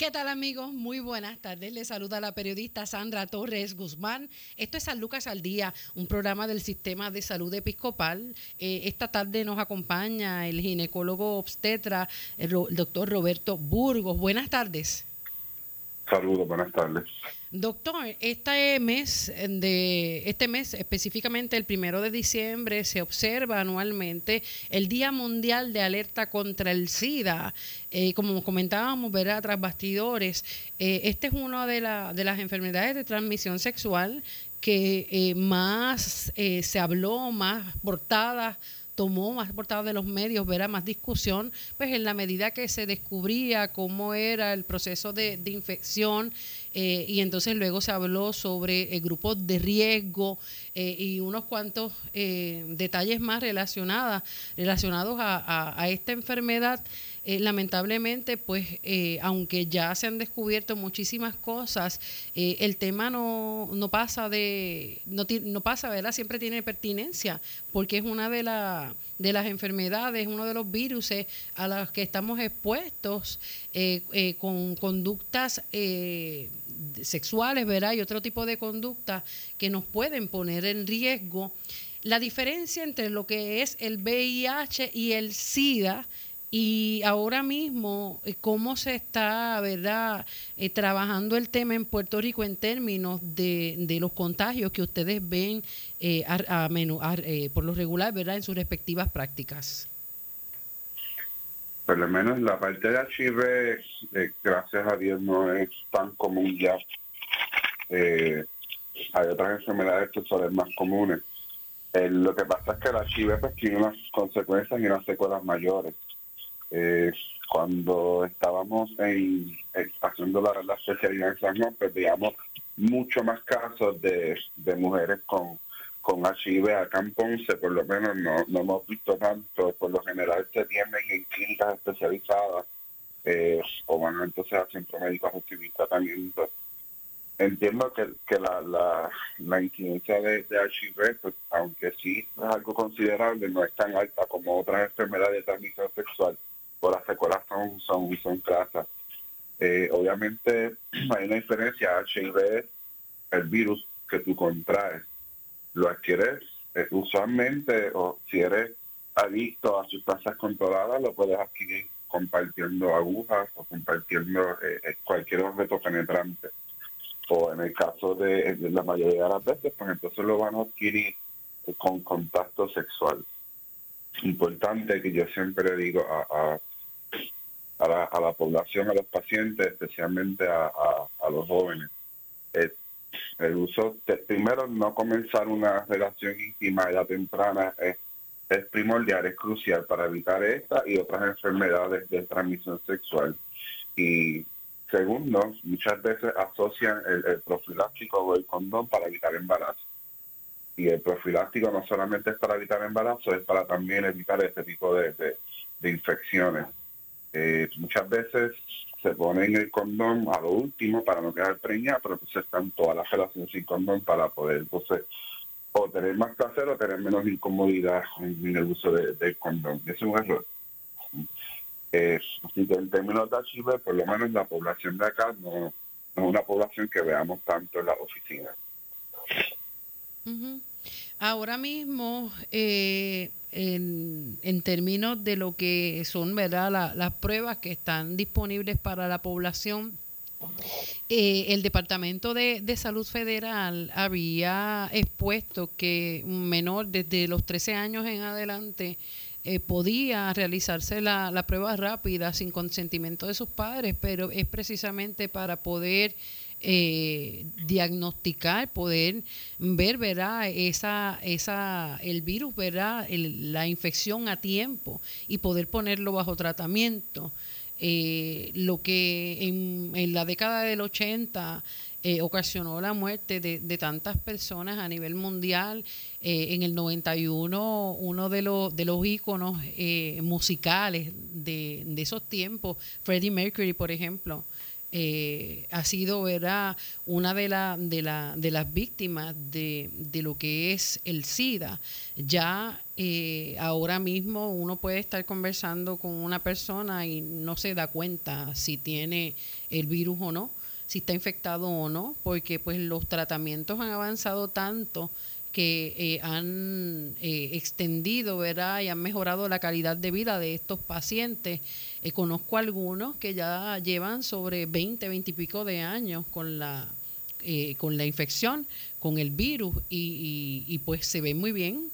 ¿Qué tal amigos? Muy buenas tardes. Les saluda la periodista Sandra Torres Guzmán. Esto es San Lucas al Día, un programa del Sistema de Salud Episcopal. Eh, esta tarde nos acompaña el ginecólogo obstetra, el, doctor Roberto Burgos. Buenas tardes. Saludos, buenas tardes. Doctor, este mes, de, este mes específicamente el primero de diciembre se observa anualmente el Día Mundial de Alerta contra el SIDA. Eh, como comentábamos, ¿verdad? Tras bastidores, eh, es una de, de las enfermedades de transmisión sexual que eh, más se habló, más portadas tomó más portada de los medios, verá más discusión, pues en la medida que se descubría cómo era el proceso de, infección eh, y entonces luego se habló sobre el grupo de riesgo eh, y unos cuantos eh, detalles más relacionadas, relacionados a, esta enfermedad. Lamentablemente, pues, aunque ya se han descubierto muchísimas cosas, el tema no, no pasa de, no, no pasa, ¿verdad? Siempre tiene pertinencia, porque es una de, la, de las enfermedades, uno de los virus a los que estamos expuestos con conductas sexuales, ¿verdad? Y otro tipo de conducta que nos pueden poner en riesgo. La diferencia entre lo que es el VIH y el SIDA y ahora mismo eh, cómo se está, ¿verdad?, eh, trabajando el tema en Puerto Rico en términos de, los contagios que ustedes ven eh, a, por lo regular, ¿verdad?, en sus respectivas prácticas por lo menos la parte de HIV, eh, gracias a Dios, no es tan común ya. Eh, hay otras enfermedades que son más comunes. Eh, lo que pasa es que la HIV pues, tiene unas consecuencias y unas secuelas mayores. Cuando estábamos en, haciendo la, la especialidad en San Juan, pues veíamos mucho más casos de, mujeres con con HIV acá en Ponce, por lo menos no, no hemos visto tanto, por lo general se tienen en clínicas especializadas eh, o van entonces a centro médico de tratamiento. Entiendo que, que la, la, la incidencia de, de HIV, pues, aunque sí es algo considerable, no es tan alta como otras enfermedades de transmisión sexual, por las secuelas son, son, son eh, obviamente hay una diferencia, HIV el virus que tú contraes lo adquieres eh, usualmente o si eres adicto a sustancias controladas lo puedes adquirir compartiendo agujas o compartiendo eh, eh, cualquier objeto penetrante. O en el caso de, la mayoría de las veces pues entonces lo van a adquirir con contacto sexual. Importante que yo siempre digo a, la, a la población a los pacientes especialmente a, a los jóvenes el uso, primero no comenzar una relación íntima a edad temprana es, es primordial, es crucial para evitar esta y otras enfermedades de transmisión sexual. Y segundo, muchas veces asocian el, profiláctico o el condón para evitar embarazo. Y el profiláctico no solamente es para evitar embarazo, es para también evitar este tipo de, de, infecciones. Eh, muchas veces se ponen el condón a lo último para no quedar preñada, pero entonces están todas las relaciones sin condón para poder entonces o tener más placer o tener menos incomodidad en, el uso del condón. Es un error. Eh, en términos de HIV, por lo menos la población de acá no, es una población que veamos tanto en la oficina. Ahora mismo, eh, en, en, términos de lo que son verdad las pruebas que están disponibles para la población. Eh, el Departamento de, Salud Federal había expuesto que un menor desde los 13 años en adelante eh, podía realizarse la, la prueba rápida sin consentimiento de sus padres, pero es precisamente para poder eh, diagnosticar, poder ver. Esa, esa, el virus, ¿verdad? la infección a tiempo y poder ponerlo bajo tratamiento. Eh, lo que en, la década del 80 eh, ocasionó la muerte de, tantas personas a nivel mundial. en el 91, uno de los, de los íconos musicales de esos tiempos, Freddie Mercury, por ejemplo, eh, ha sido ¿verdad? una de, la, de, la, de las víctimas de, de, lo que es el SIDA. Ya eh, ahora mismo uno puede estar conversando con una persona y no se da cuenta si tiene el virus o no, si está infectado o no, porque pues los tratamientos han avanzado tanto que eh, han eh, extendido ¿verdad? y han mejorado la calidad de vida de estos pacientes. Eh, conozco algunos que ya llevan sobre 20, 20 y pico de años con la, con la infección, con el virus, y, pues se ven muy bien,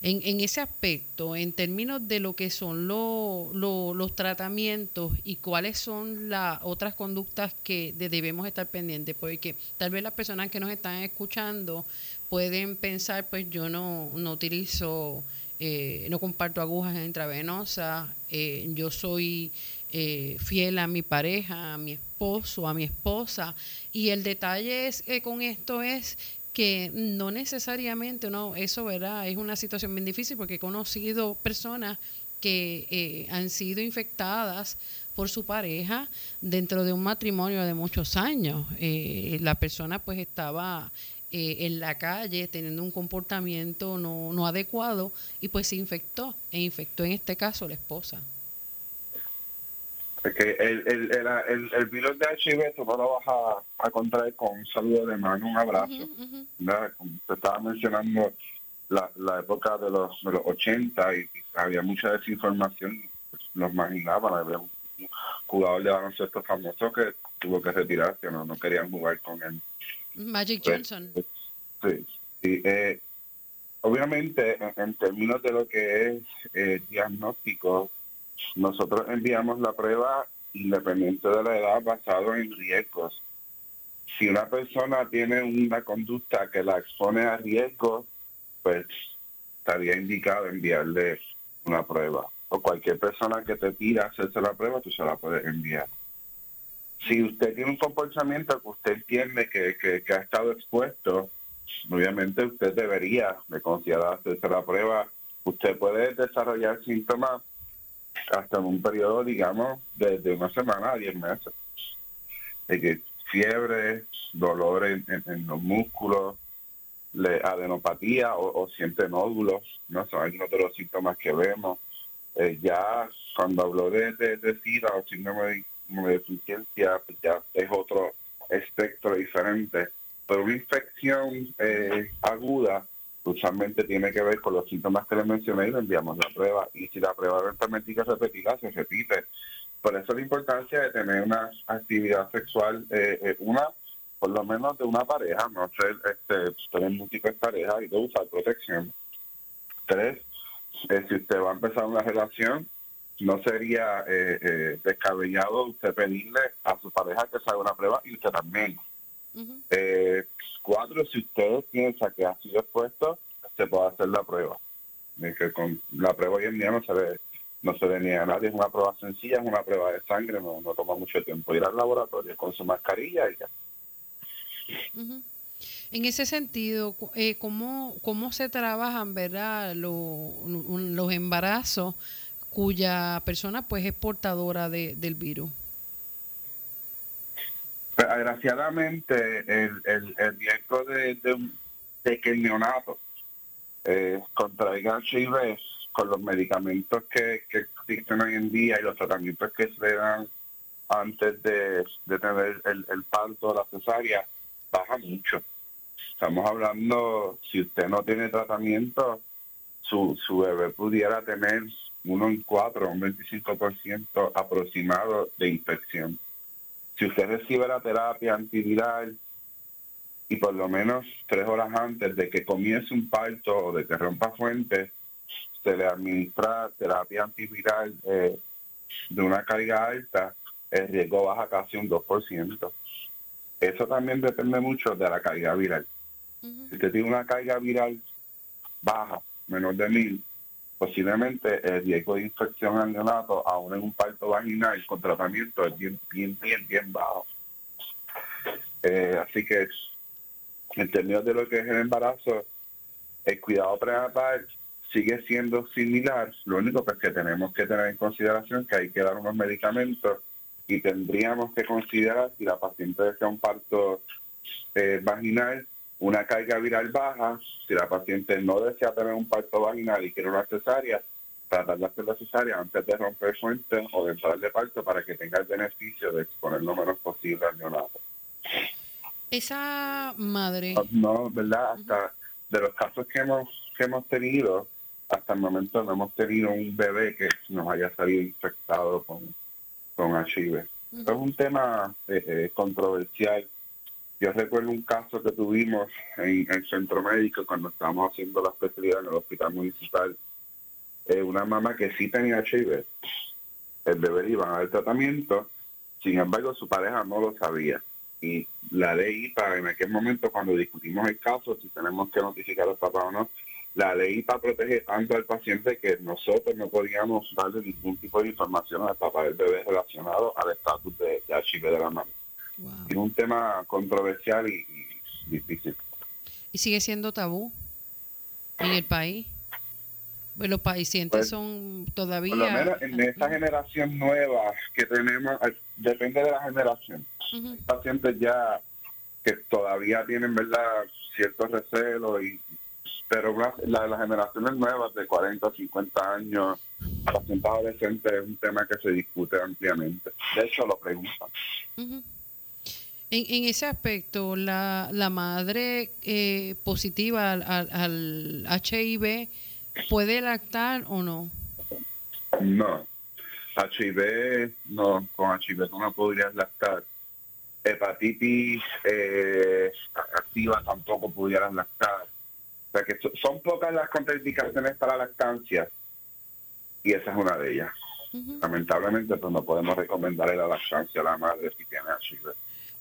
en, en ese aspecto, en términos de lo que son los tratamientos y cuáles son las otras conductas que debemos estar pendientes, porque tal vez las personas que nos están escuchando pueden pensar, pues yo no, no utilizo, eh, no comparto agujas intravenosas, eh, yo soy eh, fiel a mi pareja, a mi esposo, a mi esposa, y el detalle es, con esto es que no necesariamente, no, eso ¿verdad? es una situación bien difícil porque he conocido personas que han sido infectadas por su pareja dentro de un matrimonio de muchos años. La persona pues estaba eh, en la calle teniendo un comportamiento no, no adecuado y pues se infectó, e infectó en este caso la esposa. Porque el, el, el, el, virus de HIV tú no lo vas a, a, contraer con un saludo de mano, un abrazo. Como te estaba mencionando la, la época de los, de los 80 y, había mucha desinformación, pues, los imaginaban, había un jugador de baloncesto famoso que tuvo que retirarse, no, no querían jugar con él. Magic pues, Johnson. sí, sí eh, obviamente en, términos de lo que es eh, diagnóstico, nosotros enviamos la prueba independiente de la edad basado en riesgos. Si una persona tiene una conducta que la expone a riesgo, pues estaría indicado enviarle una prueba. O cualquier persona que te pida hacerse la prueba, tú se la puedes enviar. Si usted tiene un comportamiento que usted entiende que, que, ha estado expuesto, obviamente usted debería de considerar hacerse la prueba. Usted puede desarrollar síntomas hasta en un periodo, digamos, desde una semana a diez meses. De fiebre, dolor en, los músculos, le, adenopatía o, siente nódulos, no son algunos de los síntomas que vemos. Eh, ya cuando habló de, de, SIDA o síndrome de, deficiencia, pues ya es otro espectro diferente. Pero una infección eh, aguda usualmente tiene que ver con los síntomas que le mencioné y le enviamos la prueba. Y si la prueba eventualmente hay que repetirla, se repite. Por eso la importancia de tener una actividad sexual, eh, eh, una, por lo menos de una pareja, no ser, este, tener múltiples parejas y de usar protección. Tres, eh, si usted va a empezar una relación, no sería descabellado usted pedirle a su pareja que se haga una prueba y usted también. eh, cuatro, si usted piensa que ha sido expuesto, se puede hacer la prueba. que con la prueba hoy en día no se ve, no se ve ni a nadie, es una prueba sencilla, es una prueba de sangre, no, no toma mucho tiempo ir al laboratorio con su mascarilla y ya. En ese sentido, eh, ¿cómo, ¿cómo se trabajan verdad los embarazos cuya persona pues es portadora de, del virus? Desgraciadamente, el, el, el riesgo de, de, que el neonato eh, contraiga HIV con los medicamentos que, existen hoy en día y los tratamientos que se dan antes de, tener el, el parto o la cesárea, baja mucho. Estamos hablando, si usted no tiene tratamiento, su, su bebé pudiera tener uno en cuatro, un 25% aproximado de infección si usted recibe la terapia antiviral y por lo menos tres horas antes de que comience un parto o de que rompa fuente, se le administra terapia antiviral eh, de una carga alta, el riesgo baja casi un 2%. Eso también depende mucho de la carga viral. Si usted tiene una carga viral baja, menor de mil, posiblemente el riesgo de infección al neonato, aún en un parto vaginal con tratamiento, es bien, bien, bien, bien bajo. Eh, así que, en términos de lo que es el embarazo, el cuidado prenatal sigue siendo similar, lo único pues, que tenemos que tener en consideración que hay que dar unos medicamentos y tendríamos que considerar si la paciente desea un parto eh, vaginal, una carga viral baja, si la paciente no desea tener un parto vaginal y quiere una cesárea, tratar de hacer la cesárea antes de romper fuente o de entrar de parto para que tenga el beneficio de exponer lo menos posible al neonato. Esa madre. No, ¿verdad? Hasta de los casos que hemos, que hemos tenido, hasta el momento no hemos tenido un bebé que nos haya salido infectado con, con HIV. Es un tema eh, eh, controversial. Yo recuerdo un caso que tuvimos en el centro médico cuando estábamos haciendo la especialidad en el hospital municipal. Eh, una mamá que sí tenía HIV. El bebé iba a dar tratamiento, sin embargo su pareja no lo sabía y la ley para en aquel momento cuando discutimos el caso, si tenemos que notificar a los papás o no, la ley para proteger tanto al paciente que nosotros no podíamos darle ningún tipo de información al papá del bebé relacionado al estatus de, HIV de la Es un tema controversial y, difícil. ¿Y sigue siendo tabú en el país? Pues los pacientes pues, son todavía... Por lo menos en esta generación nueva que tenemos, depende de la generación. Hay pacientes ya que todavía tienen, ¿verdad?, ciertos recelos, y, pero la, las generaciones nuevas de 40, 50 años, pacientes adolescentes, es un tema que se discute ampliamente. De hecho, lo preguntan. En, en, ese aspecto, la, la madre eh, positiva al, al, HIV puede lactar o no? No. HIV, no, con HIV no podrías lactar hepatitis eh, activa tampoco pudieran lactar. O sea que son pocas las contraindicaciones para la lactancia y esa es una de ellas. Lamentablemente pues no podemos recomendarle la lactancia a la madre si tiene HIV.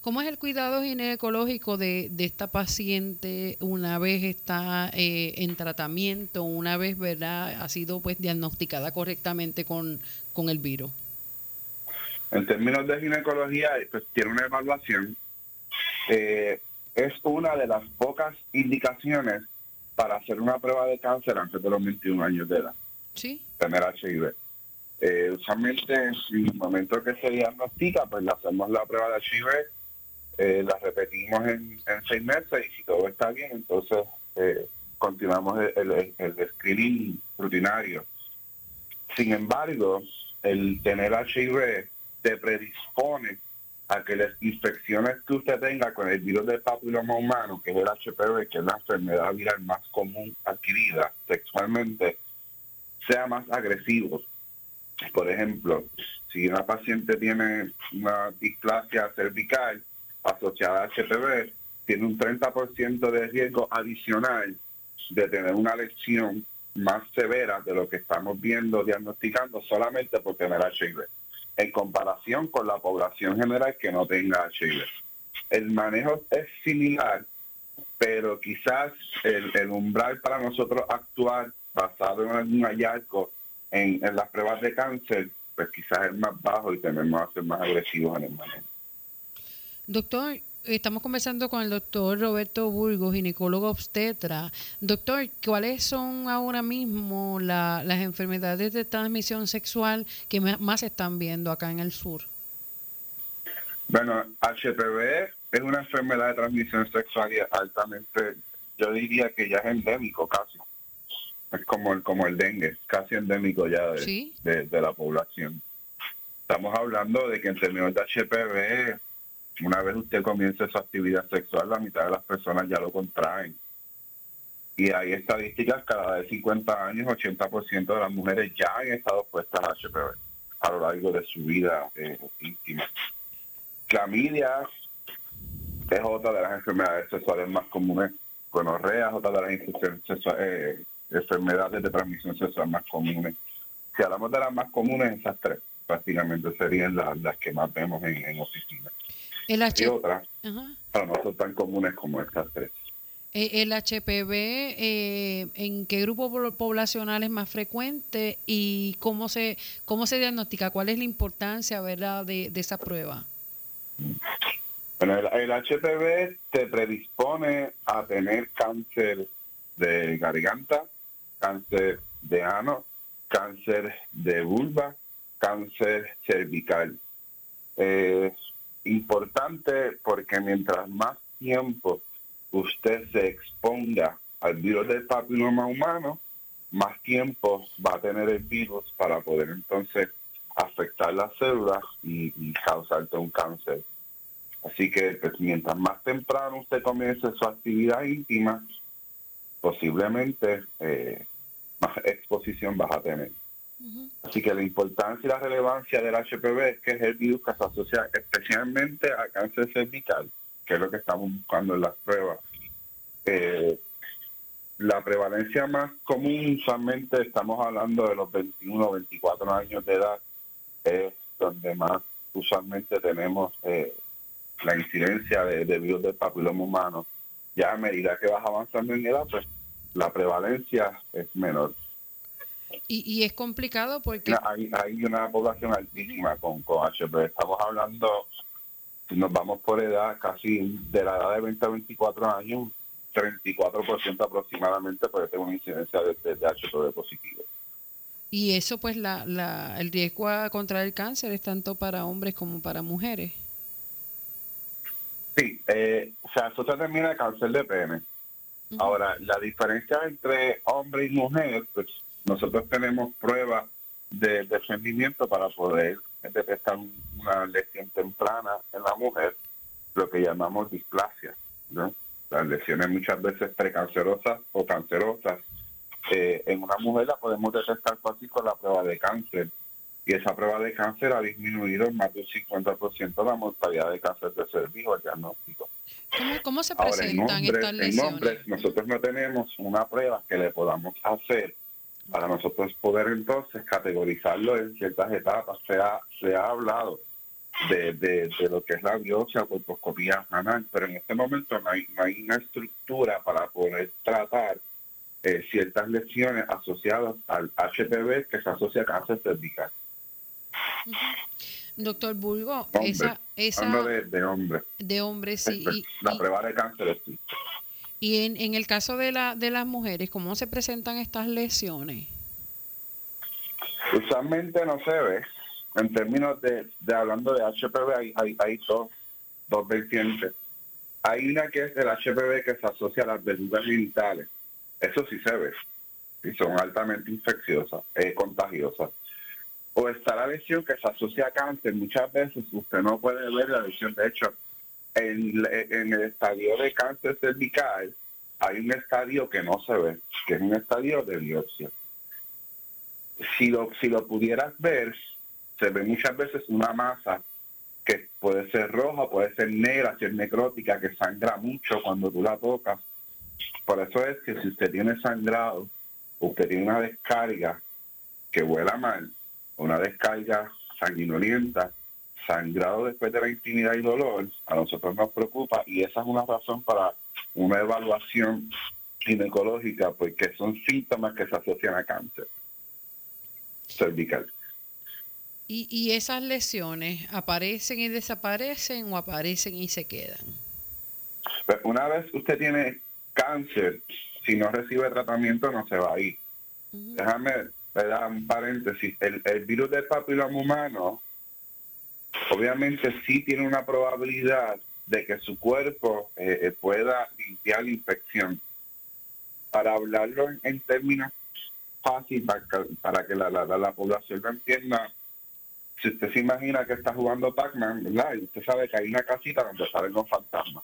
¿Cómo es el cuidado ginecológico de, de esta paciente una vez está eh, en tratamiento, una vez verdad ha sido pues diagnosticada correctamente con, con el virus? En términos de ginecología, pues tiene una evaluación. Eh, es una de las pocas indicaciones para hacer una prueba de cáncer antes de los 21 años de edad. Sí. Tener HIV. Eh, usualmente, en el momento que se diagnostica, pues le hacemos la prueba de HIV, eh, la repetimos en, seis meses y si todo está bien, entonces eh, continuamos el, el screening rutinario. Sin embargo, el tener HIV te predispone a que las infecciones que usted tenga con el virus del papiloma humano, que es el HPV, que es la enfermedad viral más común adquirida sexualmente, sea más agresivos. Por ejemplo, si una paciente tiene una displasia cervical asociada a HPV, tiene un 30% de riesgo adicional de tener una lesión más severa de lo que estamos viendo, diagnosticando solamente por tener HIV en comparación con la población general que no tenga HIV. El manejo es similar, pero quizás el, umbral para nosotros actuar basado en algún hallazgo en, en las pruebas de cáncer, pues quizás es más bajo y tenemos que ser más agresivos en el manejo. Doctor, Estamos conversando con el doctor Roberto Burgos, ginecólogo obstetra. Doctor, ¿cuáles son ahora mismo las enfermedades de transmisión sexual que más se están viendo acá en el sur? Bueno, HPV es una enfermedad de transmisión sexual y altamente, yo diría que ya es endémico casi. Es como el, como el dengue, casi endémico ya de, de la población. Estamos hablando de que en términos de HPV una vez usted comience su actividad sexual, la mitad de las personas ya lo contraen. Y hay estadísticas, cada de 50 años, 80% de las mujeres ya han estado puestas a HPV a lo largo de su vida eh, íntima. Clamidia es otra de las enfermedades sexuales más comunes. Gonorrea es otra de las eh, enfermedades de transmisión sexual más comunes. Si hablamos de las más comunes, esas tres prácticamente serían las, que más vemos en oficinas. El H... Y otras, pero no son tan comunes como estas tres. Eh, ¿El HPV eh, en qué grupo poblacional es más frecuente y cómo se cómo se diagnostica? ¿Cuál es la importancia verdad de, esa prueba? Bueno, el, HPV te predispone a tener cáncer de garganta, cáncer de ano, cáncer de vulva, cáncer cervical. Es importante porque mientras más tiempo usted se exponga al virus del papiloma humano, más tiempo va a tener el virus para poder entonces afectar las células y, causarte un cáncer. Así que pues, mientras más temprano usted comience su actividad íntima, posiblemente eh, más exposición vas a tener. Así que la importancia y la relevancia del HPV es que es el virus que se asocia especialmente a cáncer cervical, que es lo que estamos buscando en las pruebas. Eh, la prevalencia más común, usualmente estamos hablando de los 21 o 24 años de edad, es donde más usualmente tenemos eh, la incidencia de, virus del papiloma humano. Ya a medida que vas avanzando en edad, pues la prevalencia es menor. Y, es complicado porque... Hay, hay una población altísima con, con HPV. Estamos hablando, si nos vamos por edad, casi de la edad de 20 a 24 años, 34% aproximadamente puede tener una incidencia de, de, HPV positivo. Y eso, pues, la, la, el riesgo a contraer el cáncer es tanto para hombres como para mujeres. Sí, eh, o sea, eso se determina el cáncer de pene. Ahora, la diferencia entre hombre y mujer, pues nosotros tenemos pruebas de discernimiento para poder detectar una lesión temprana en la mujer, lo que llamamos displasia. ¿no? Las lesiones muchas veces precancerosas o cancerosas. Eh, en una mujer la podemos detectar fácil con la prueba de cáncer. Y esa prueba de cáncer ha disminuido en más del 50% la mortalidad de cáncer de cervijo, el diagnóstico. ¿Cómo, se presentan estas lesiones? En hombres, nosotros no tenemos una prueba que le podamos hacer para nosotros poder entonces categorizarlo en ciertas etapas. Se ha, se ha hablado de, de, lo que es la biopsia o colposcopía anal, pero en este momento no hay, no hay una estructura para poder tratar eh, ciertas lesiones asociadas al HPV que se asocia a cáncer cervical. Doctor Bulgo, esa, esa de, de hombres. De hombres, sí. Y, la prueba de cáncer existe. Y en, en el caso de, la, de las mujeres, ¿cómo se presentan estas lesiones? Usualmente no se ve. En términos de, de hablando de HPV, hay, hay, hay dos, dos vertientes. Hay una que es el HPV que se asocia a las verduras genitales. Eso sí se ve. Y son altamente infecciosas, eh, contagiosas. O está la lesión que se asocia a cáncer. Muchas veces usted no puede ver la lesión. De hecho, en, el estadio de cáncer cervical hay un estadio que no se ve, que es un estadio de biopsia. Si lo, si lo pudieras ver, se ve muchas veces una masa que puede ser roja, puede ser negra, si es necrótica, que sangra mucho cuando tú la tocas. Por eso es que si usted tiene sangrado, usted tiene una descarga que vuela mal, una descarga sanguinolienta, sangrado después de la intimidad y dolor, a nosotros nos preocupa y esa es una razón para una evaluación ginecológica, porque son síntomas que se asocian a cáncer cervical. ¿Y, ¿Y esas lesiones aparecen y desaparecen o aparecen y se quedan? Pues una vez usted tiene cáncer, si no recibe tratamiento no se va a ir. Déjame dar un paréntesis. El, el virus del papiloma humano obviamente sí tiene una probabilidad de que su cuerpo eh, eh, pueda limpiar la infección. Para hablarlo en, términos fáciles, para, que la, la, población lo entienda, si usted se imagina que está jugando Pac-Man, ¿verdad? Y usted sabe que hay una casita donde salen los fantasmas.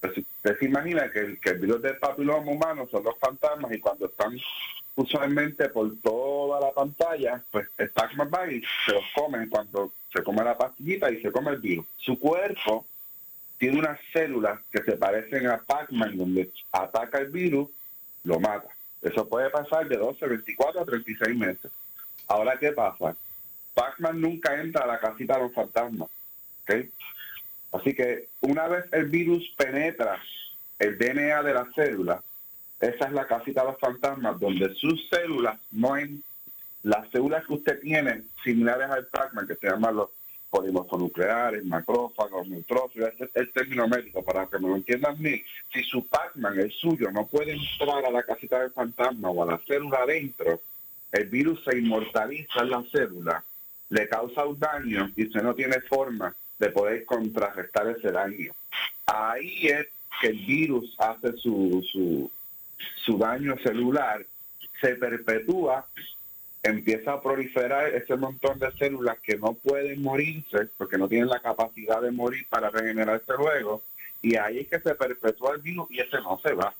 Pues usted se imagina que el, que el virus del papiloma humano son los fantasmas y cuando están usualmente por toda la pantalla, pues va y se los comen cuando se come la pastillita y se come el virus. Su cuerpo tiene unas células que se parecen a Pac-Man, donde ataca el virus, lo mata. Eso puede pasar de 12, 24 a 36 meses. Ahora, ¿qué pasa? Pac-Man nunca entra a la casita de los fantasmas. Así que una vez el virus penetra el DNA de la célula, esa es la casita de los fantasmas, donde sus células no en las células que usted tiene similares al Pac-Man, que se llaman los, polimofonucleares, macrófagos, neutrófilos, es el término médico, para que me lo entiendan bien. Si su Pac-Man, el suyo, no puede entrar a la casita del fantasma o a la célula adentro, el virus se inmortaliza en la célula, le causa un daño y usted no tiene forma de poder contrarrestar ese daño. Ahí es que el virus hace su, su, su daño celular, se perpetúa, empieza a proliferar ese montón de células que no pueden morirse porque no tienen la capacidad de morir para regenerarse luego, y ahí es que se perpetúa el virus y ese no se va.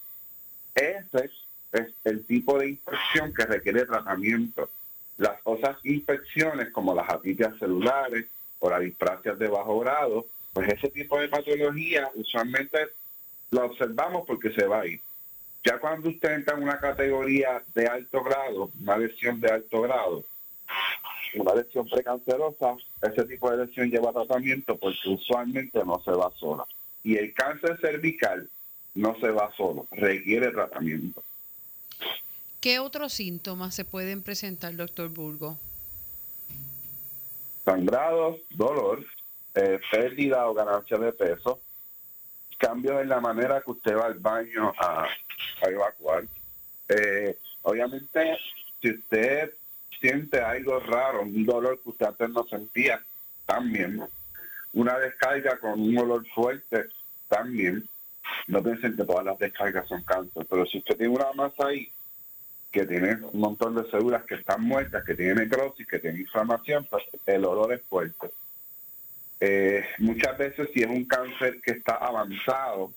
Ese es el tipo de infección que requiere tratamiento. Las otras infecciones como las atipias celulares o las displasias de bajo grado, pues ese tipo de patología usualmente la observamos porque se va a ir. Ya cuando usted entra en una categoría de alto grado, una lesión de alto grado, una lesión precancerosa, ese tipo de lesión lleva tratamiento porque usualmente no se va sola. Y el cáncer cervical no se va solo, requiere tratamiento. ¿Qué otros síntomas se pueden presentar, doctor Burgo? Sangrados, dolor, eh, pérdida o ganancia de peso, cambios en la manera que usted va al baño a, evacuar. Eh, obviamente, si usted siente algo raro, un dolor que usted antes no sentía, también. Una descarga con un olor fuerte, también. No piensen que todas las descargas son cáncer, pero si usted tiene una masa ahí que tiene un montón de células que están muertas, que tiene necrosis, que tiene inflamación, pues el olor es fuerte. Eh, muchas veces si es un cáncer que está avanzado,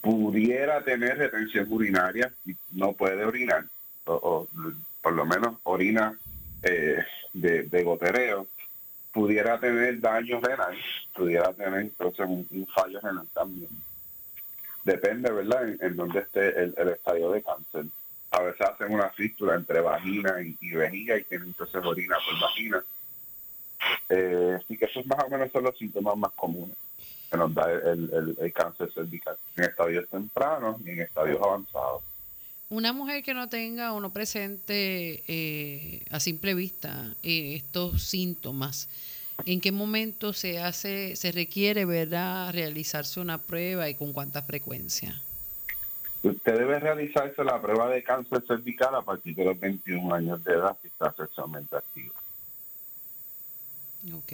pudiera tener retención urinaria y no puede orinar, o, por lo menos orina eh, de, gotereo, pudiera tener daño renal, pudiera tener entonces un, fallo renal también. Depende, ¿verdad?, en, en dónde esté el, estadio de cáncer. A veces hacen una fístula entre vagina y, y vejiga y tienen entonces orina por vagina eh, así que esos más o menos son los síntomas más comunes que nos da el, cáncer cervical en estadios tempranos y en estadios avanzados. Una mujer que no tenga o no presente eh, a simple vista eh, estos síntomas, ¿en qué momento se hace, se requiere, verdad, realizarse una prueba y con cuánta frecuencia? Usted debe realizarse la prueba de cáncer cervical a partir de los 21 años de edad si está sexualmente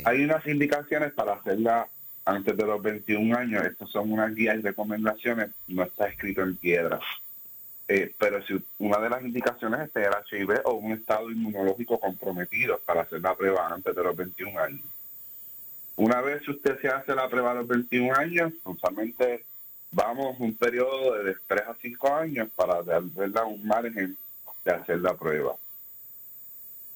Hay unas indicaciones para hacerla antes de los 21 años. Estas son unas guías y recomendaciones. No está escrito en piedra. Eh, pero si una de las indicaciones es tener HIV o un estado inmunológico comprometido para hacer la prueba antes de los 21 años. Una vez usted se hace la prueba a los 21 años, usualmente vamos un periodo de 3 a 5 años para darle un margen de hacer la prueba.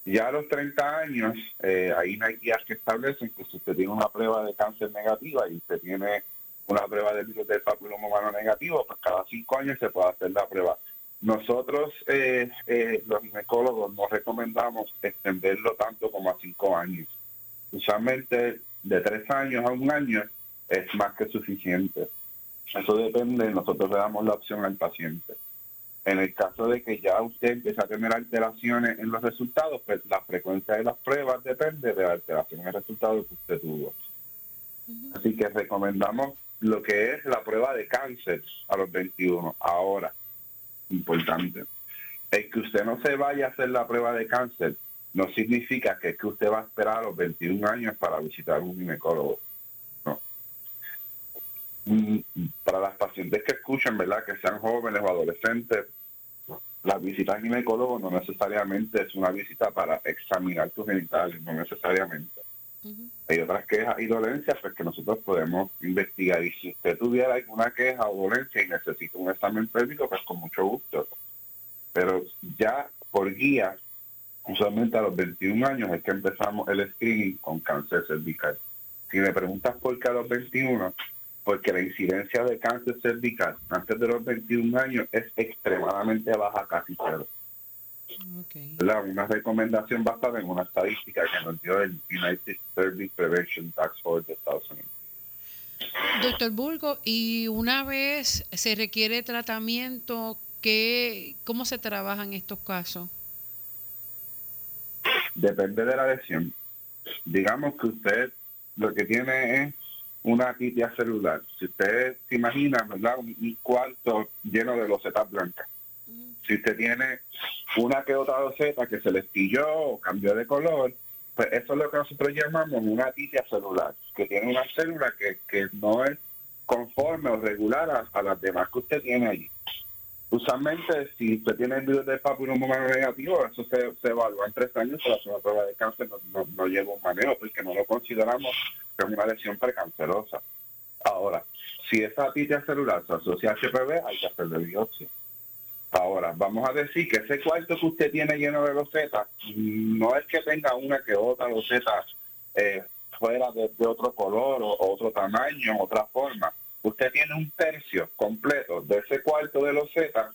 Ya a los 30 años, eh, hay unas guías que establecen que si usted tiene una prueba de cáncer negativa y usted tiene una prueba de virus del papiloma humano negativo, pues cada cinco años se puede hacer la prueba. Nosotros, eh, eh, los ginecólogos, no recomendamos extenderlo tanto como a cinco años. Usualmente de tres años a un año es más que suficiente. Eso depende, nosotros le damos la opción al paciente. En el caso de que ya usted empiece a tener alteraciones en los resultados, pues la frecuencia de las pruebas depende de la alteración en el resultado que usted tuvo. Así que recomendamos lo que es la prueba de cáncer a los 21. Ahora, importante, el que usted no se vaya a hacer la prueba de cáncer no significa que, que usted va a esperar a los 21 años para visitar un ginecólogo. Para las pacientes que escuchan, ¿verdad? Que sean jóvenes o adolescentes, la visita al ginecólogo no necesariamente es una visita para examinar tus genitales, no necesariamente. Hay otras quejas y dolencias pues, que nosotros podemos investigar. Y si usted tuviera alguna queja o dolencia y necesita un examen pélvico, pues con mucho gusto. Pero ya por guía, usualmente a los 21 años es que empezamos el screening con cáncer cervical. Si me preguntas por qué a los 21, porque la incidencia de cáncer cervical antes de los 21 años es extremadamente baja, casi cero. Okay. Una recomendación basada en una estadística que nos dio el United Service Prevention Tax Force de Estados Unidos. Doctor Burgo, y una vez se requiere tratamiento, ¿qué, ¿cómo se trabaja en estos casos? Depende de la lesión. digamos que usted lo que tiene es una titia celular. Si usted se imagina, ¿verdad? Un, cuarto lleno de losetas blancas. Si usted tiene una que otra loseta que se le estilló o cambió de color, pues eso es lo que nosotros llamamos una titia celular, que tiene una célula que, que no es conforme o regular a, las demás que usted tiene allí. Usualmente, si usted tiene el virus del papiloma negativo, eso se, se, evalúa en tres años, pero la prueba de cáncer no, no, lleva un manejo porque no lo consideramos como una lesión precancerosa. Ahora, si esa titia celular se asocia a HPV, hay que hacerle biopsia. Ahora, vamos a decir que ese cuarto que usted tiene lleno de losetas, no es que tenga una que otra loseta eh, fuera de, otro color o, otro tamaño, otra forma. Usted tiene un tercio completo de ese cuarto de loseta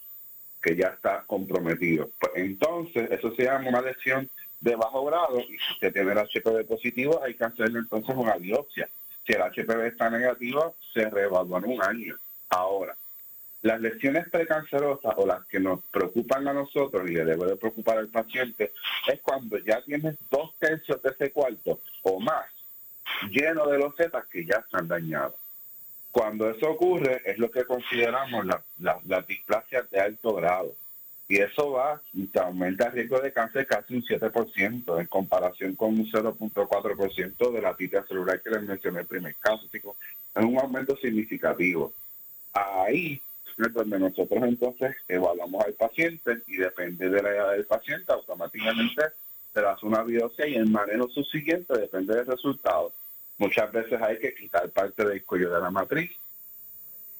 que ya está comprometido. Pues entonces, eso se llama una lesión de bajo grado y si usted tiene el HPV positivo, hay que hacerle entonces una biopsia. Si el HPV está negativo, se reevalúa en un año. Ahora, las lesiones precancerosas o las que nos preocupan a nosotros y le debe de preocupar al paciente es cuando ya tienes dos tercios de ese cuarto o más lleno de losetas que ya están dañados. Cuando eso ocurre es lo que consideramos la, la displasias de alto grado. Y eso va y te aumenta el riesgo de cáncer casi un 7% en comparación con un 0.4% de la titia celular que les mencioné en el primer caso. Que es un aumento significativo. Ahí es donde nosotros entonces evaluamos al paciente y depende de la edad del paciente, automáticamente se hace una biopsia y el manejo subsiguiente depende del resultado. Muchas veces hay que quitar parte del cuello de la matriz,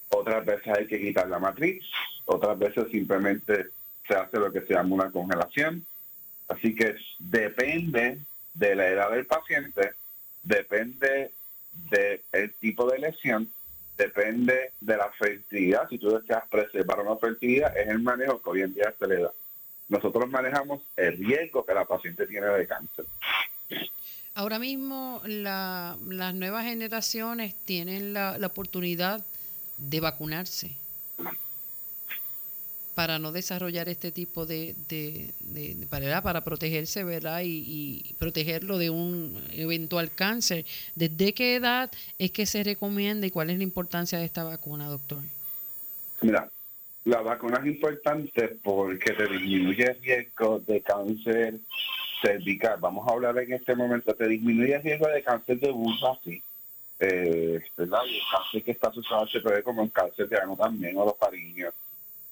otras veces hay que quitar la matriz, otras veces simplemente se hace lo que se llama una congelación. Así que depende de la edad del paciente, depende del tipo de lesión, depende de la fertilidad. Si tú deseas preservar una fertilidad, es el manejo que hoy en día se le da. Nosotros manejamos el riesgo que la paciente tiene de cáncer. Ahora mismo las nuevas generaciones tienen la, oportunidad de vacunarse para no desarrollar este tipo de, para, protegerse ¿verdad? Y, y, protegerlo de un eventual cáncer. ¿Desde qué edad es que se recomienda y cuál es la importancia de esta vacuna, doctor? Mira, la vacuna es importante porque te disminuye el riesgo de cáncer cervical. Vamos a hablar en este momento, te disminuye el riesgo de cáncer de vulva, sí. Eh, ¿verdad? el cáncer que está asociado a HPV como el cáncer de ano también, o los pariños.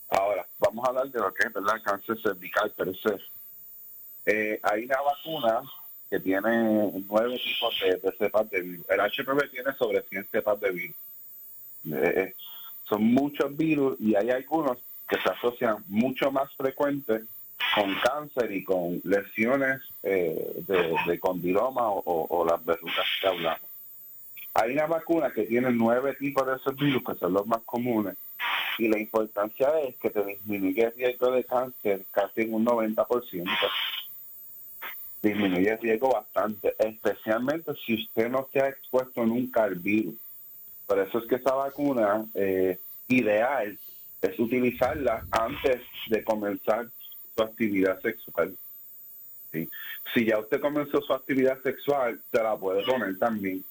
Ahora, vamos a hablar de lo que es, ¿verdad? El cáncer cervical per se. Eh, hay una vacuna que tiene nueve tipos de, cepas de virus. El HPV tiene sobre 100 cepas de virus. Eh, eh, son muchos virus y hay algunos que se asocian mucho más frecuentes con cáncer y con lesiones eh, de, de, condiloma o, las verrugas que hablamos. Hay una vacuna que tiene nueve tipos de esos virus, que son los más comunes, y la importancia es que te disminuye el riesgo de cáncer casi en un 90%. Disminuye el riesgo bastante, especialmente si usted no se ha expuesto nunca al virus. Por eso es que esa vacuna eh, ideal es utilizarla antes de comenzar su actividad sexual. Si ya usted comenzó su actividad sexual, se la puede poner también,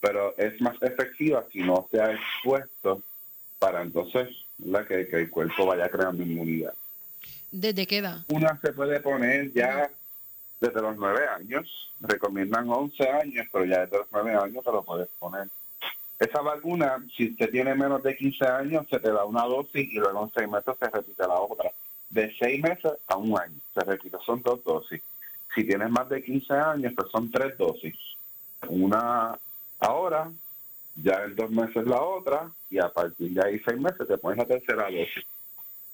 pero es más efectiva si no se ha expuesto para entonces la que, el cuerpo vaya creando inmunidad. ¿Desde qué edad? Una se puede poner ya desde los nueve años, recomiendan 11 años, pero ya desde los nueve años se lo puedes poner. Esa vacuna, si usted tiene menos de 15 años, se te da una dosis y luego en seis meses se repite la otra de seis meses a un año. Se repite, son dos dosis. Si tienes más de 15 años, pues son tres dosis. Una ahora, ya en dos meses la otra, y a partir de ahí seis meses te pones la tercera dosis.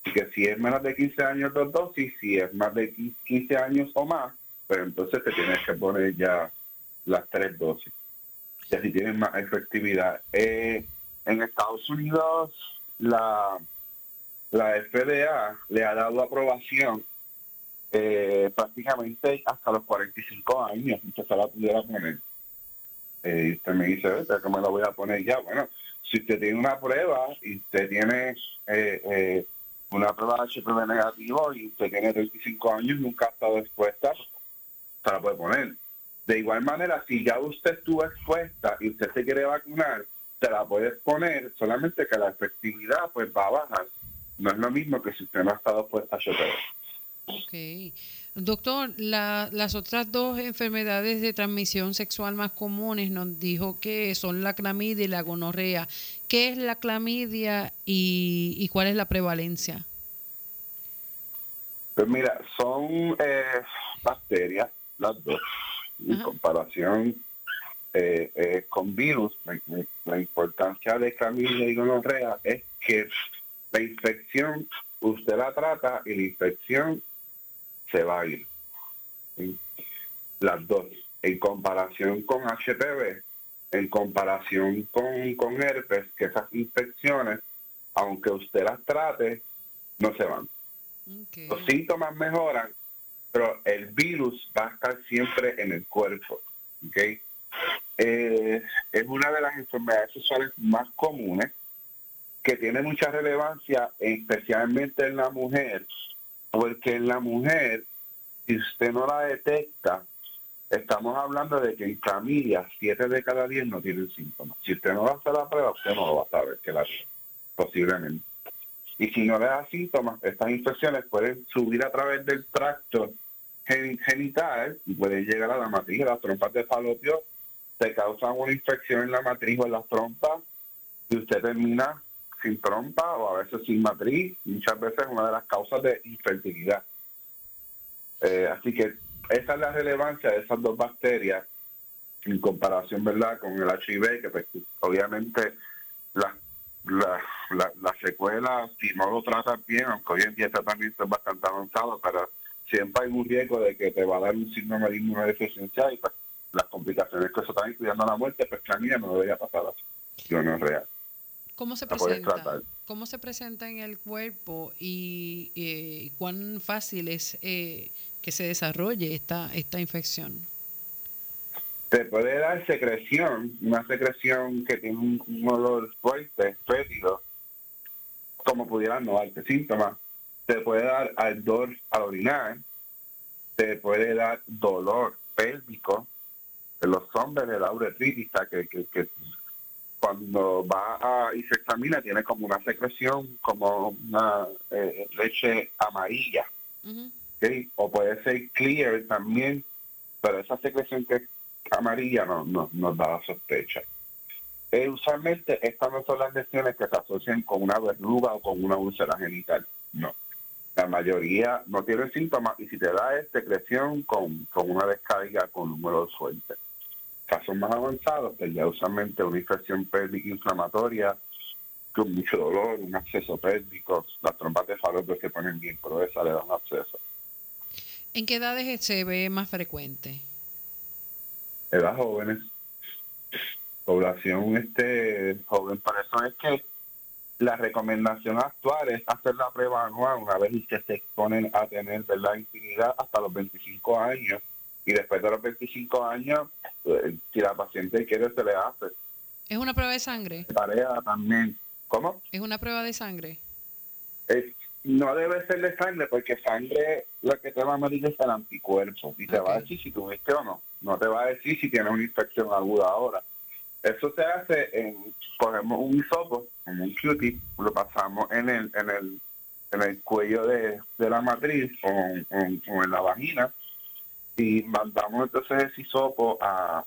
Y que si es menos de 15 años, dos dosis, si es más de 15 años o más, pues entonces te tienes que poner ya las tres dosis. Y así tienes más efectividad. Eh, en Estados Unidos, la la FDA le ha dado aprobación eh, prácticamente hasta los 45 años, usted se la pudiera poner. Eh, y usted me dice, ¿cómo la voy a poner ya? Bueno, si usted tiene una prueba y usted tiene eh, una prueba de HPV negativo y usted tiene 35 años y nunca ha estado expuesta, se la puede poner. De igual manera, si ya usted estuvo expuesta y usted se quiere vacunar, se la puede poner, solamente que la efectividad pues va a bajar. No es lo mismo que si usted no ha estado expuesta a HPV. Ok. Doctor, las otras dos enfermedades de transmisión sexual más comunes nos dijo que son la clamidia y la gonorrea. ¿Qué es la clamidia y, cuál es la prevalencia? Pues mira, son eh, bacterias, las dos, en comparación eh, eh, con virus. La, importancia de clamidia y gonorrea es que la infección usted la trata y la infección se va a ir. Las dos. En comparación con HPV, en comparación con, con herpes, que esas infecciones, aunque usted las trate, no se van. Los síntomas mejoran, pero el virus va a estar siempre en el cuerpo. ¿okay? Eh, es una de las enfermedades sexuales más comunes que tiene mucha relevancia, especialmente en la mujer, porque en la mujer, si usted no la detecta, estamos hablando de que en familia 7 de cada 10 no tienen síntomas. Si usted no va a hacer la prueba, usted no lo va a saber que la posiblemente. Y si no le da síntomas, estas infecciones pueden subir a través del tracto genital y pueden llegar a la matriz, las trompas de falopio, se causan una infección en la matriz o en las trompas y usted termina sin trompa o a veces sin matriz, muchas veces una de las causas de infertilidad. Eh, así que esa es la relevancia de esas dos bacterias en comparación, ¿verdad?, con el HIV, que pues, obviamente las la, la, secuelas, si no lo tratas bien, aunque hoy en día el tratamiento es bastante avanzado, pero siempre hay un riesgo de que te va a dar un síndrome de inmunodeficiencia y pues, las complicaciones que eso está incluyendo la muerte, pues la no debería pasar así. Yo no es real. ¿Cómo se presenta? ¿Cómo se presenta en el cuerpo y eh, cuán fácil es eh, que se desarrolle esta, esta infección? Te puede dar secreción, una secreción que tiene un, olor fuerte, fétido, como pudiera no darte síntomas. Te puede dar ardor al orinar, te puede dar dolor pélvico, los hombres de la uretritis, que, que, que cuando va a, y se examina tiene como una secreción, como una eh, leche amarilla. O puede ser clear también, pero esa secreción que es amarilla no, no nos da la sospecha. Eh, usualmente estas no son las lesiones que se asocian con una verruga o con una úlcera genital. No. La mayoría no tiene síntomas y si te da es secreción con, con una descarga con número suerte. Casos más avanzados, pues ya usualmente una infección pélvica inflamatoria con mucho dolor, un acceso pélvico, las trompas de falopio se ponen bien gruesas, le dan acceso. ¿En qué edades se ve más frecuente? Edad jóvenes, población este joven. Por eso es que la recomendación actual es hacer la prueba anual una vez que se exponen a tener ¿verdad? infinidad hasta los 25 años y después de los 25 años, eh, si la paciente quiere, se le hace. ¿Es una prueba de sangre? Tarea también. ¿Cómo? ¿Es una prueba de sangre? Es no debe ser de sangre porque sangre lo que te va a medir es el anticuerpo y te va a decir si tuviste o no. No te va a decir si tienes una infección aguda ahora. Eso se hace en, cogemos un hisopo, como un cutie, lo pasamos en el, en el, en el cuello de, la matriz o, en la vagina y mandamos entonces ese hisopo a,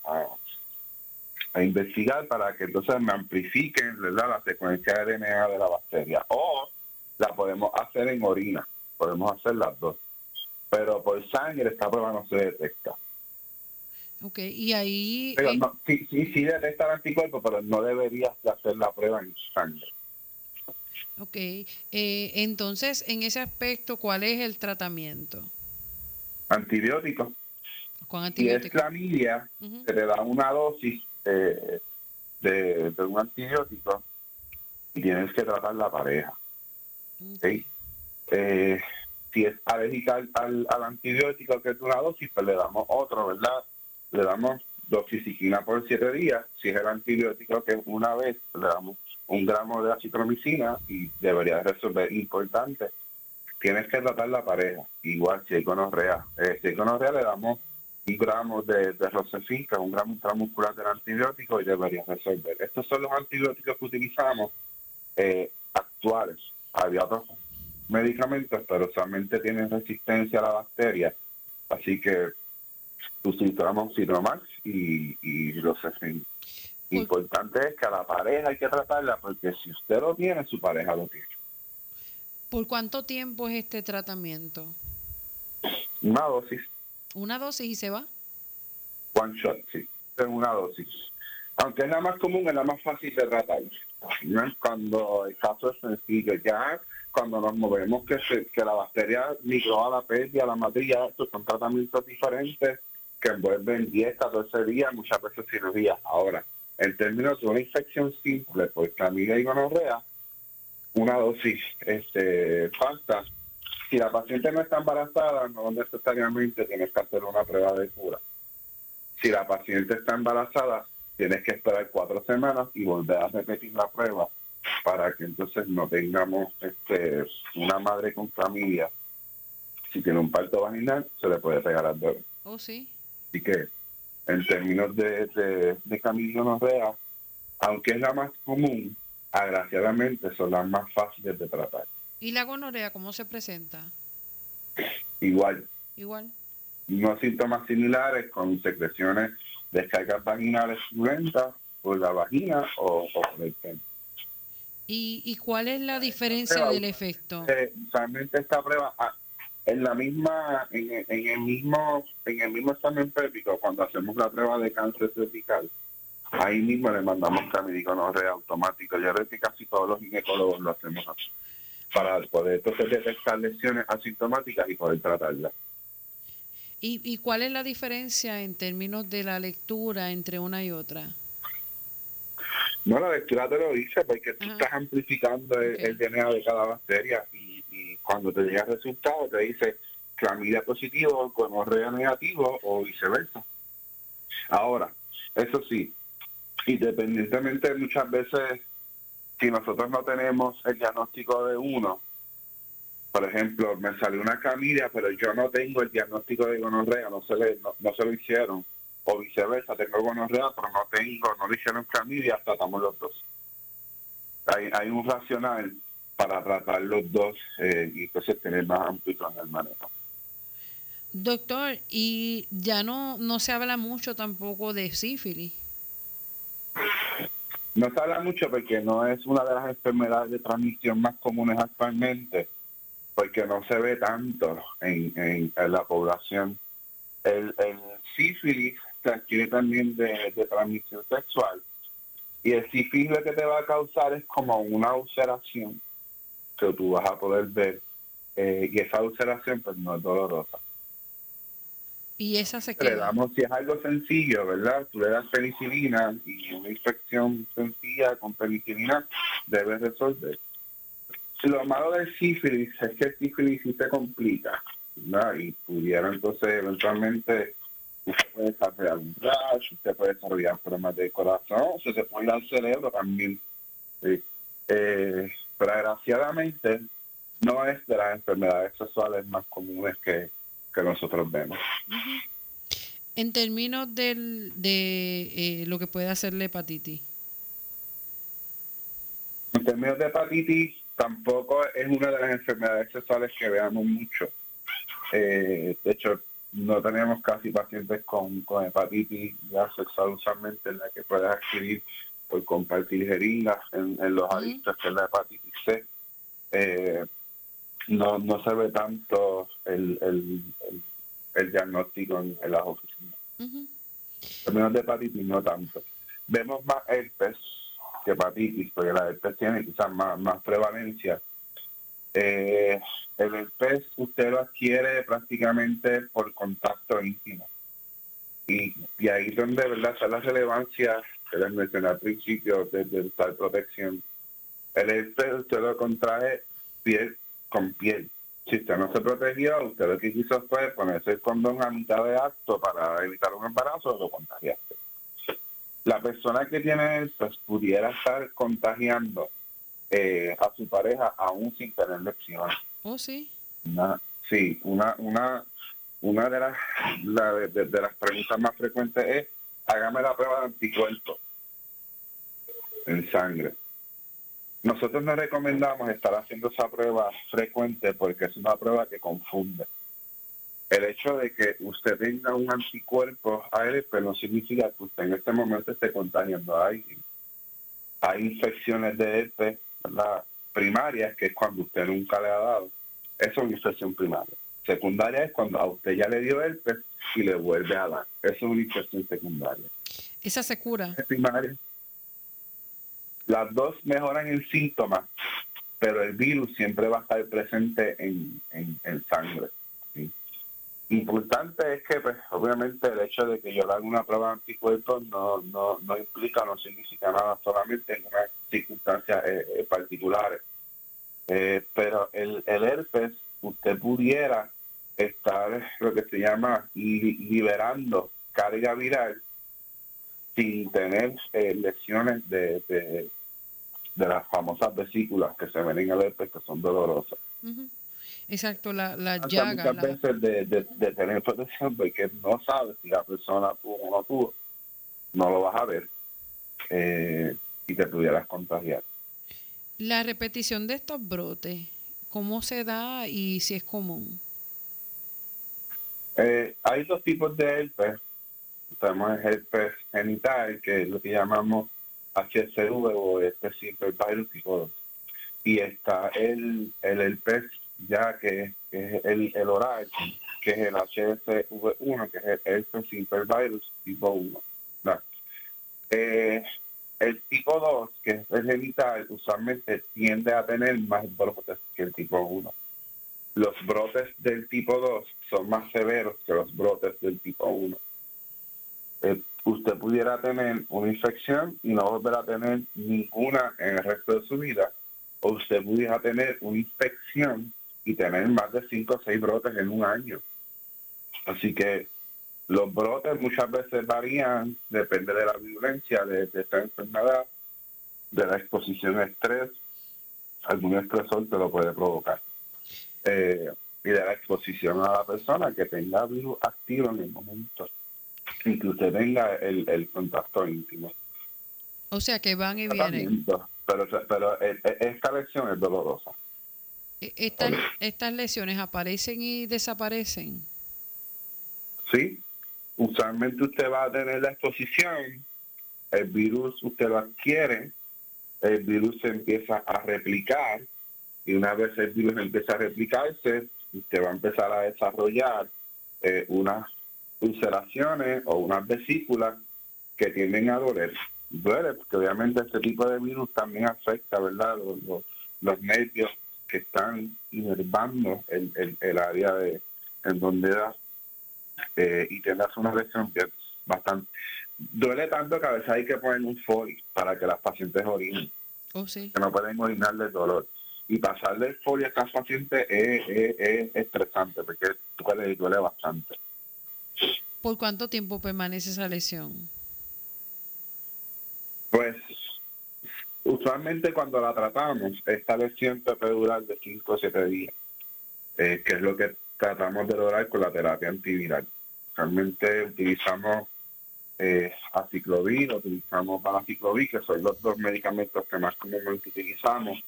a, investigar para que entonces me amplifiquen la secuencia de DNA de la bacteria. O la podemos hacer en orina, podemos hacer las dos. Pero por sangre esta prueba no se detecta. Ok, y ahí... Pero no, sí, sí, sí detecta el anticuerpo, pero no deberías hacer la prueba en sangre. Ok, eh, entonces en ese aspecto, ¿cuál es el tratamiento? Antibiótico. Con antibiótico. Y es clamidia, se le da una dosis de, de un antibiótico y tienes que tratar la pareja. Eh, si es alérgica al, antibiótico que es una dosis, pues le damos otro, ¿verdad? Le damos doxiciclina por siete días. Si es el antibiótico que una vez, le damos un gramo de acitromicina y debería resolver. Importante, tienes que tratar la pareja. Igual si hay gonorrea. Eh, si hay gonorrea le damos gramos de, de rosefica, un gramo intramuscular del antibiótico y debería resolver. Estos son los antibióticos que utilizamos eh, actuales. Había otros medicamentos, pero solamente tienen resistencia a la bacteria. Así que utilizamos Citromax y, y Rosefin. Importante es que a la pareja hay que tratarla porque si usted lo tiene, su pareja lo tiene. ¿Por cuánto tiempo es este tratamiento? Una dosis. ¿Una dosis y se va? One shot, sí. Es una dosis. Aunque es la más común, es la más fácil de tratar. Cuando el caso es sencillo, ya cuando nos movemos que, que la bacteria migró a la piel y a la materia, estos son tratamientos diferentes que envuelven 10, 14 días, muchas veces cirugía. Ahora, en términos de una infección simple por clamidia y gonorrea, una dosis este, falta. Si la paciente no está embarazada, no necesariamente tienes que hacer una prueba de cura. Si la paciente está embarazada, tienes que esperar cuatro semanas y volver a repetir la prueba para que entonces no tengamos este, una madre con familia. Si tiene un parto vaginal, se le puede regalar bebé. Oh, sí. Así que, en términos de, de, de aunque es la más común, agraciadamente son las más fáciles de tratar. ¿Y la gonorrea cómo se presenta? Igual. Igual. Unos síntomas similares con secreciones, descargas vaginales violentas por la vagina o, por el pene. ¿Y, ¿Y cuál es la diferencia del efecto? Eh, esta prueba ah, en la misma en, el mismo en el mismo examen pélvico cuando hacemos la prueba de cáncer cervical ahí mismo le mandamos re automático. Yo creo que casi todos los ginecólogos lo hacemos así, para poder entonces detectar lesiones asintomáticas y poder tratarlas. ¿Y, ¿Y cuál es la diferencia en términos de la lectura entre una y otra? No, la lectura te lo dice porque tú estás amplificando el, DNA de cada bacteria y, y cuando te llega el resultado te dice clamidia positivo, gonorrea negativo o viceversa. Ahora, eso sí, independientemente muchas veces, si nosotros no tenemos el diagnóstico de uno, por ejemplo, me salió una camilla, pero yo no tengo el diagnóstico de gonorrea, no se, le, no, se lo hicieron. O viceversa, tengo gonorrea, pero no tengo, no le hicieron camilla, tratamos los dos. Hay, hay un racional para tratar los dos eh, y entonces tener más amplitud en el manejo. Doctor, y ya no, no se habla mucho tampoco de sífilis. No se habla mucho porque no es una de las enfermedades de transmisión más comunes actualmente, porque no se ve tanto en, en, la población. El, sífilis se adquiere también de, transmisión sexual y el sífilis lo que te va a causar es como una ulceración que tú vas a poder ver eh, y esa ulceración pues no es dolorosa. Y esa se queda. Le damos, si es algo sencillo, ¿verdad? Tú le das penicilina y una infección sencilla con penicilina debes resolver. Lo malo del sífilis es que el sífilis sí se complica, ¿verdad? Y pudiera entonces eventualmente usted puede desarrollar un rash, usted puede desarrollar problemas de corazón, se puede ir al cerebro también. Eh, pero desgraciadamente no es de las enfermedades sexuales más comunes que que nosotros vemos. En términos del, de eh, lo que puede hacer la hepatitis. En términos de hepatitis, tampoco es una de las enfermedades sexuales que veamos mucho. Eh, de hecho, no tenemos casi pacientes con, con hepatitis ya sexual usualmente en la que puedes adquirir por compartir jeringas en, los adictos, que es la hepatitis C. Eh, no, no se ve tanto el, el, el, diagnóstico en, las oficinas. Al menos de hepatitis no tanto. Vemos más herpes que hepatitis, porque la herpes tiene quizás más, más prevalencia. Eh, el herpes usted lo adquiere prácticamente por contacto íntimo. Y, y ahí es donde ¿verdad? está la relevancia que les mencioné al principio desde el tal protección. El herpes usted lo contrae piel con piel. Si usted no se protegió, usted lo que quiso fue ponerse el condón a mitad de acto para evitar un embarazo o lo contagiaste. La persona que tiene pues pudiera estar contagiando eh, a su pareja aún sin tener lecciones. Oh, sí. sí, una, una, una de las, de, las preguntas más frecuentes es, hágame la prueba de anticuerpos en sangre. Nosotros no recomendamos estar haciendo esa prueba frecuente porque es una prueba que confunde. El hecho de que usted tenga un anticuerpo a herpes no significa que usted en este momento esté contagiando a alguien. Hay infecciones de herpes primarias, que es cuando usted nunca le ha dado. Eso es una infección primaria. Secundaria es cuando a usted ya le dio herpes y le vuelve a dar. Eso es una infección secundaria. ¿Esa se cura? primaria. Las dos mejoran el síntoma, pero el virus siempre va a estar presente en, en, sangre. Importante es que, pues, obviamente, el hecho de que yo haga una prueba de anticuerpos no, no, no implica, no significa nada, solamente en unas circunstancias eh, eh, particulares. Eh, pero el, el herpes, usted pudiera estar lo que se llama liberando carga viral sin tener lesiones de, las famosas vesículas que se ven en el herpes que son dolorosas. Exacto, la, la llaga. Muchas veces de, de, tener protección porque no sabes si la persona tuvo o no tuvo, no lo vas a ver eh, y te pudieras contagiar. La repetición de estos brotes, ¿cómo se da y si es común? Eh, hay dos tipos de herpes. Tenemos el herpes genital, que es lo que llamamos HSV o herpes virus tipo 2. Y está el, el herpes ya que, es el, el oral, que es el HSV1, que es el herpes virus tipo 1. Eh, el tipo 2, que es el genital, usualmente tiende a tener más brotes que el tipo 1 los brotes del tipo 2 son más severos que los brotes del tipo 1. Eh, usted pudiera tener una infección y no volver a tener ninguna en el resto de su vida, o usted pudiera tener una infección y tener más de 5 o 6 brotes en un año. Así que los brotes muchas veces varían, depende de la violencia de, esta enfermedad, de la exposición a estrés. Algún estresor te lo puede provocar. Eh, y de la exposición a la persona que tenga virus activo en el momento y que usted tenga el, contacto íntimo. O sea que van y vienen. Pero, pero eh, eh, esta lesión es dolorosa. E, estas, ¿Estas lesiones aparecen y desaparecen? Sí. Usualmente usted va a tener la exposición, el virus usted lo adquiere, el virus se empieza a replicar y una vez el virus empieza a replicarse, usted va a empezar a desarrollar eh, unas ulceraciones o unas vesículas que tienden a doler. Duele, porque obviamente este tipo de virus también afecta, ¿verdad?, los, nervios que están inervando el, el, área de en donde da eh, y tengas una lesión que bastante duele tanto que a veces hay que poner un folio para que las pacientes orinen. Oh, sí. Que no pueden orinar de dolor y pasarle el folio a cada paciente es, estresante porque duele, duele bastante. ¿Por cuánto tiempo permanece esa lesión? Pues usualmente cuando la tratamos, esta lesión puede durar de 5 o 7 días, eh, que es lo que tratamos de lograr con la terapia antiviral. Realmente utilizamos eh, aciclovir, utilizamos paraciclovir, que son los dos medicamentos que más comúnmente utilizamos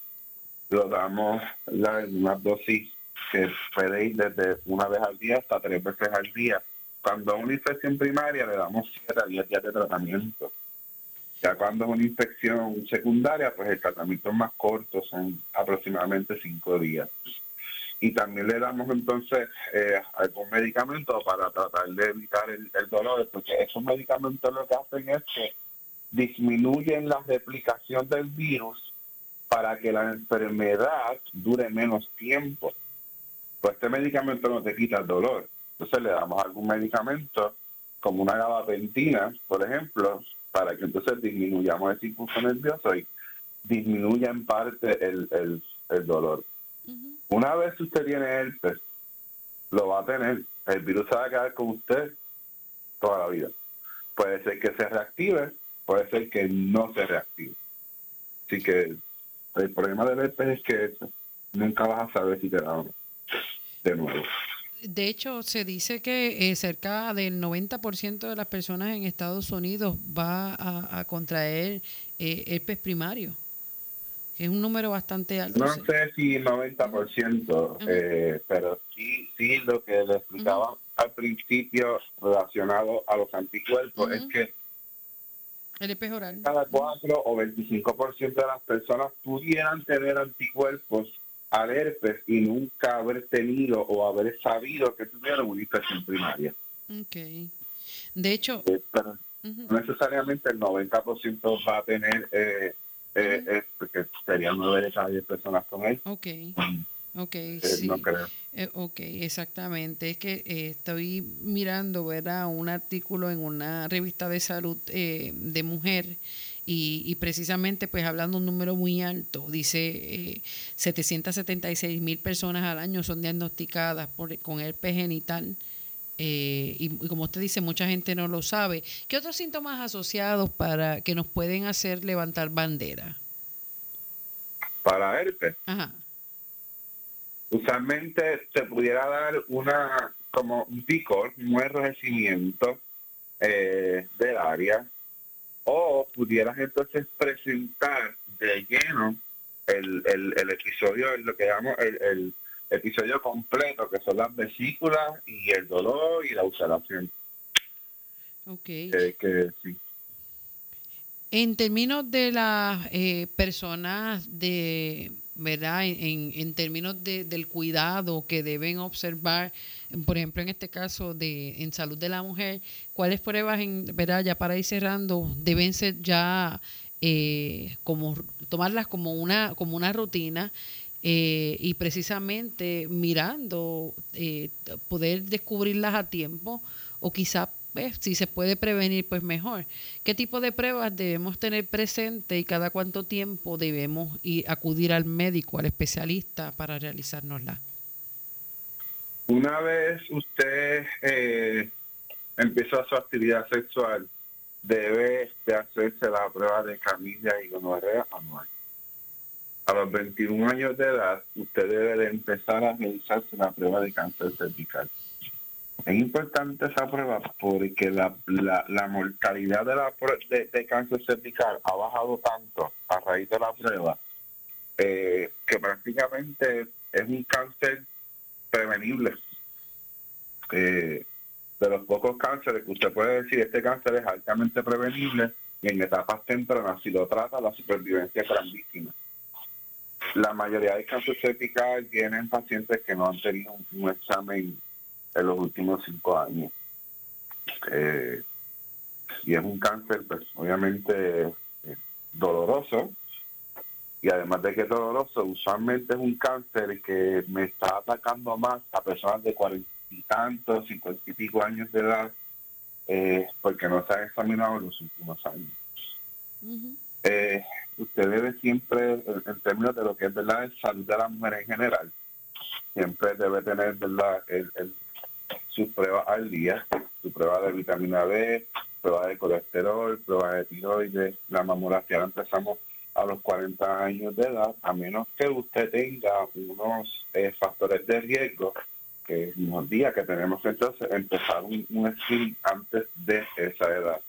lo damos en una dosis que puede ir desde una vez al día hasta tres veces al día. Cuando una infección primaria le damos 7 a 10 días de tratamiento. Ya cuando es una infección secundaria, pues el tratamiento es más corto, son aproximadamente 5 días. Y también le damos entonces eh, algún medicamento para tratar de evitar el, el dolor, porque esos medicamentos lo que hacen es que disminuyen la replicación del virus para que la enfermedad dure menos tiempo. Pues este medicamento no te quita el dolor. Entonces le damos algún medicamento, como una gabapentina, por ejemplo, para que entonces disminuyamos el impulso nervioso y disminuya en parte el, dolor. Una vez usted tiene herpes, lo va a tener. El virus se va a quedar con usted toda la vida. Puede ser que se reactive, puede ser que no se reactive. Así que el problema del herpes es que nunca vas a saber si te da o no. De nuevo. De hecho, se dice que eh, cerca del 90% de las personas en Estados Unidos va a, contraer eh, herpes primario, que es un número bastante alto. No sé si 90%, eh, pero sí, sí lo que le explicaba al principio relacionado a los anticuerpos es que el herpes oral. cada 4 o 25% de las personas pudieran tener anticuerpos al herpes y nunca haber tenido o haber sabido que tuviera una infección primaria. Ok. De hecho... Eh, no necesariamente el 90% va a tener, eh, eh, porque serían 9 de cada 10 personas con él. Ok. Ok, sí. No creo. ok, exactamente. Es que estoy mirando, ¿verdad? Un artículo en una revista de salud de mujer y, precisamente pues hablando un número muy alto, dice eh, 776 mil personas al año son diagnosticadas por, con herpes genital. Eh, y, como usted dice, mucha gente no lo sabe. ¿Qué otros síntomas asociados para que nos pueden hacer levantar bandera? Para herpes. Ajá. Usualmente se pudiera dar una como un picor, un enrojecimiento eh, del área, o pudieras entonces presentar de lleno el, el, episodio, lo que llamamos el, episodio completo, que son las vesículas y el dolor y la ulceración. Ok. que, sí. En términos de las eh, personas de ¿verdad? En, en términos de, del cuidado que deben observar, por ejemplo, en este caso de en salud de la mujer, ¿cuáles pruebas, en, ¿verdad? Ya para ir cerrando, deben ser ya eh, como tomarlas como una, como una rutina eh, y precisamente mirando, eh, poder descubrirlas a tiempo o quizá pues, si se puede prevenir, pues mejor. ¿Qué tipo de pruebas debemos tener presente y cada cuánto tiempo debemos ir, acudir al médico, al especialista para realizárnosla? Una vez usted eh, empieza su actividad sexual, debe de hacerse la prueba de camilla y gonorrea anual. A los 21 años de edad, usted debe de empezar a realizarse la prueba de cáncer cervical. Es importante esa prueba porque la, la, mortalidad de, la, de, cáncer cervical ha bajado tanto a raíz de la prueba eh, que prácticamente es un cáncer prevenible. Eh, de los pocos cánceres que usted puede decir, este cáncer es altamente prevenible y en etapas tempranas, si lo trata, la supervivencia es grandísima. La mayoría de cáncer cervical vienen pacientes que no han tenido un examen en los últimos cinco años. Eh, y es un cáncer, pues obviamente eh, doloroso, y además de que es doloroso, usualmente es un cáncer que me está atacando más a personas de cuarenta y tantos, cincuenta y pico años de edad, eh, porque no se ha examinado en los últimos años. usted debe siempre, en, términos de lo que es verdad, el salud de la mujer en general, siempre debe tener verdad el, el sus pruebas al día, su prueba de vitamina D, prueba de colesterol, prueba de tiroides, la mamografía empezamos a los 40 años de edad, a menos que usted tenga unos eh, factores de riesgo que nos diga que tenemos entonces empezar un, un antes de esa edad.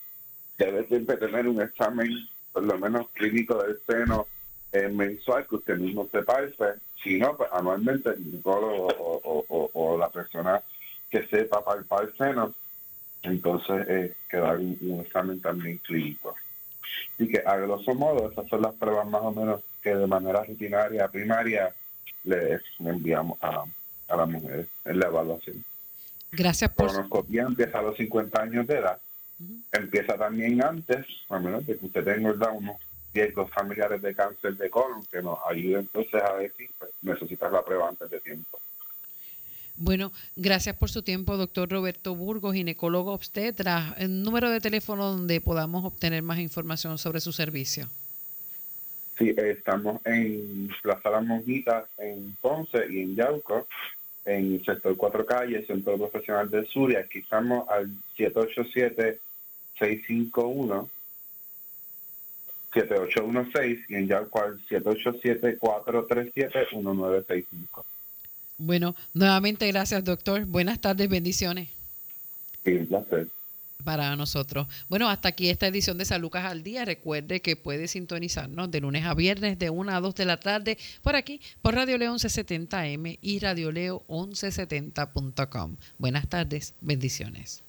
Debe siempre tener un examen, por lo menos clínico del seno eh, mensual, que usted mismo sepa, pues, si no, pues anualmente el ginecólogo o, o la persona que sepa palpar el seno, entonces eh, quedar un, examen también clínico. Así que a grosso modo esas son las pruebas más o menos que de manera rutinaria, primaria, le enviamos a, a las mujeres en la evaluación. Gracias por... La colonoscopia empieza a los 50 años de edad. Empieza también antes, al menos de que usted tenga unos riesgos familiares de cáncer de colon, que nos ayude entonces a decir, pues, necesitas la prueba antes de tiempo. Bueno, gracias por su tiempo, doctor Roberto Burgos, ginecólogo obstetra. El número de teléfono donde podamos obtener más información sobre su servicio. Sí, estamos en Plaza Las Monjitas, en Ponce y en Yauco, en el sector Cuatro Calles, Centro Profesional del Sur, y aquí estamos al 787-651. 7816 y en Yauco al 787-437-1965. Bueno, nuevamente gracias, doctor. Buenas tardes, bendiciones. Sí, un placer para nosotros. Bueno, hasta aquí esta edición de San Lucas al Día. Recuerde que puede sintonizarnos de lunes a viernes de 1 a 2 de la tarde por aquí, por Radio Leo 1170M y Radio Leo 1170.com. Buenas tardes, bendiciones.